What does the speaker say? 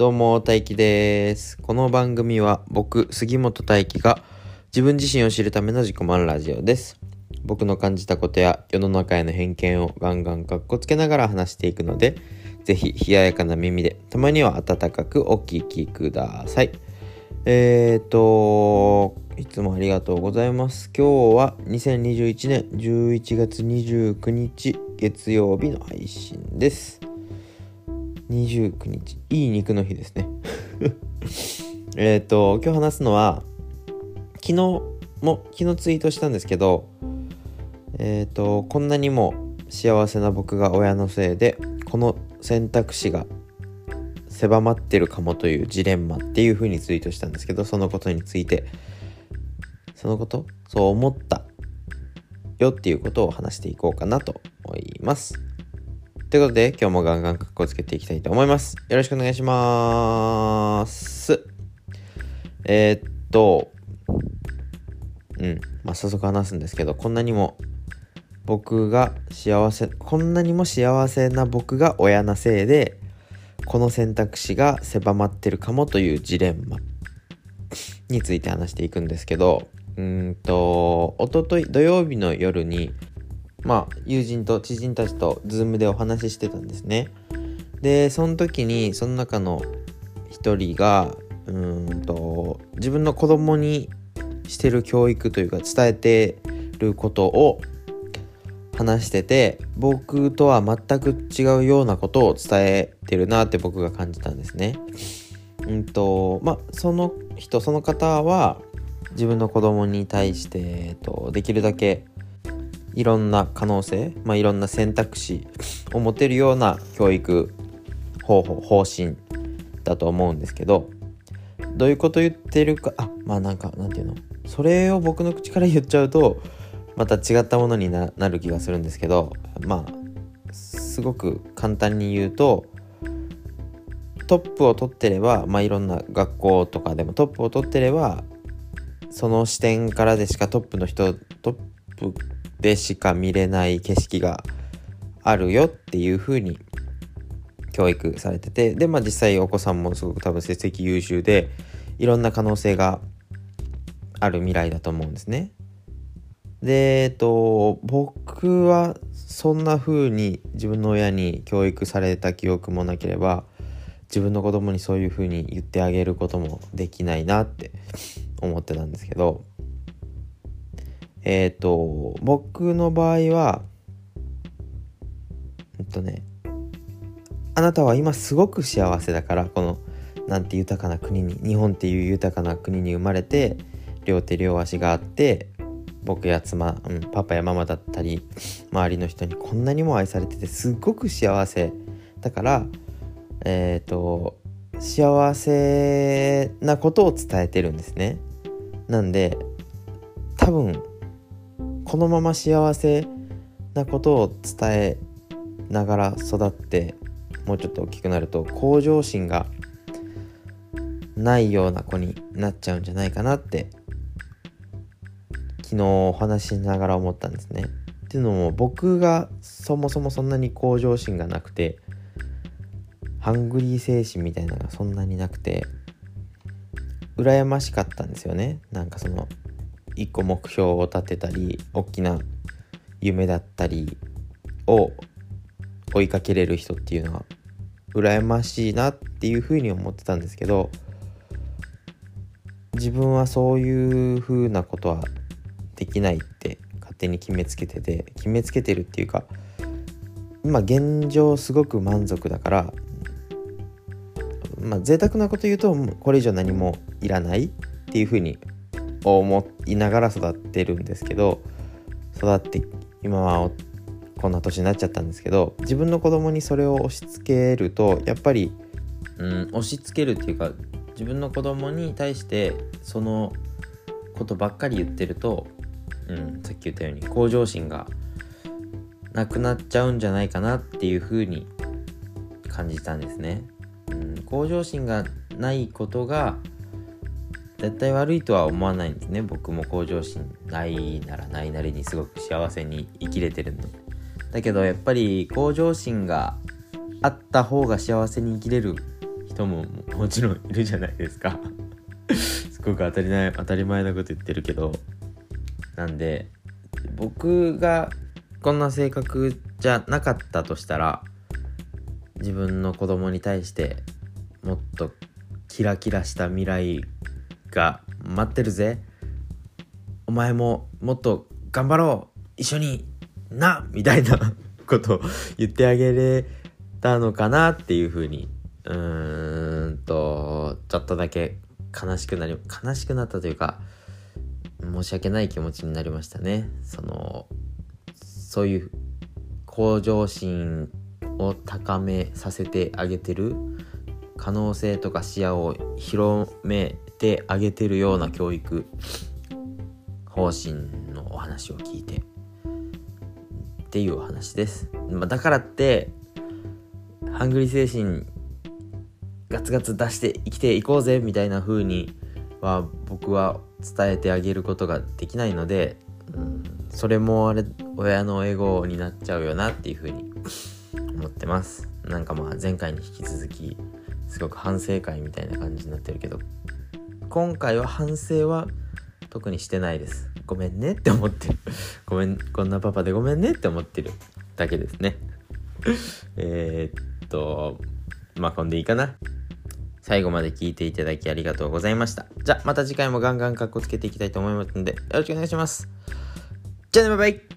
どうも、大輝です。この番組は僕、杉本大輝が自分自身を知るための自己満ラジオです。僕の感じたことや世の中への偏見をガンガンカッコつけながら話していくので、ぜひ冷ややかな耳で、たまには温かくお聞きください。えーと、いつもありがとうございます。今日は2021年11月29日月曜日の配信です。29日。いい肉の日ですね。えっと今日話すのは昨日も昨日ツイートしたんですけどえっ、とこんなにも幸せな僕が親のせいでこの選択肢が狭まってるかもというジレンマっていう風にツイートしたんですけどそのことについてそのことそう思ったよっていうことを話していこうかなと思います。ということで、今日もガンガン格好つけていきたいと思います。よろしくお願いします。えー、っと、うん、まあ、早速話すんですけど、こんなにも僕が幸せ、こんなにも幸せな僕が親なせいで、この選択肢が狭まってるかもというジレンマについて話していくんですけど、うんと、おととい土曜日の夜に、まあ、友人と知人たちと Zoom でお話ししてたんですね。で、その時に、その中の一人が、うんと、自分の子供にしてる教育というか、伝えてることを話してて、僕とは全く違うようなことを伝えてるなって僕が感じたんですね。うんと、まあ、その人、その方は、自分の子供に対して、えっと、できるだけいろんな可能性、まあ、いろんな選択肢を持てるような教育方法方針だと思うんですけどどういうこと言ってるかあまあなんかなんていうの？それを僕の口から言っちゃうとまた違ったものにななる気がするんですけどまあすごく簡単に言うとトップを取ってればまあいろんな学校とかでもトップを取ってればその視点からでしかトップの人トップでしか見れない景色があるよっていう風に教育されててでまあ実際お子さんもすごく多分成績優秀でいろんな可能性がある未来だと思うんですね。でえっと僕はそんな風に自分の親に教育された記憶もなければ自分の子供にそういう風に言ってあげることもできないなって思ってたんですけどえっ、と僕の場合はえっとねあなたは今すごく幸せだからこのなんて豊かな国に日本っていう豊かな国に生まれて両手両足があって僕や妻、うん、パパやママだったり周りの人にこんなにも愛されててすっごく幸せだからえっ、と幸せなことを伝えてるんですね。なんで多分このまま幸せなことを伝えながら育ってもうちょっと大きくなると向上心がないような子になっちゃうんじゃないかなって昨日お話ししながら思ったんですね。っていうのも僕がそもそもそんなに向上心がなくてハングリー精神みたいなのがそんなになくて羨ましかったんですよね。なんかその一個目標を立てたり大きな夢だったりを追いかけれる人っていうのは羨ましいなっていうふうに思ってたんですけど自分はそういうふうなことはできないって勝手に決めつけてて決めつけてるっていうか今現状すごく満足だからまあ贅沢なこと言うとこれ以上何もいらないっていうふうに思いながら育ってるんですけど育って今はこんな年になっちゃったんですけど自分の子供にそれを押し付けるとやっぱり、うん、押し付けるっていうか自分の子供に対してそのことばっかり言ってると、うん、さっき言ったように向上心がなくなっちゃうんじゃないかなっていうふうに感じたんですね。うん、向上心がないことが絶対悪いとは思わないんですね。僕も向上心ないならないなりにすごく幸せに生きれてるんでだけどやっぱり向上心があった方が幸せに生きれる人ももちろんいるじゃないですか。すごく当たり前当たり前なこと言ってるけど。なんで僕がこんな性格じゃなかったとしたら自分の子供に対してもっとキラキラした未来が待ってるぜ。お前ももっと頑張ろう。一緒になみたいな ことを言ってあげれたのかなっていうふうにうーんとちょっとだけ悲しくなり悲しくなったというか申し訳ない気持ちになりましたね。そのそういう向上心を高めさせてあげてる可能性とか視野を広めてあげてるような教育方針のお話を聞いて。っていうお話です、まあ、だからってハングリー精神ガツガツ出して生きていこうぜみたいな風には僕は伝えてあげることができないので、うん、それもあれ親のエゴになっちゃうよなっていう風に思ってます。なんかまあ前回に引き続きすごく反省会みたいな感じになってるけど今回は反省は特にしてないです。ごめんねって思ってる。ごめんこんなパパでごめんねって思ってるだけですね。えっとまあこんでいいかな。最後まで聞いていただきありがとうございました。じゃあまた次回もガンガンカッコつけていきたいと思いますのでよろしくお願いします。じゃあねバイバイ。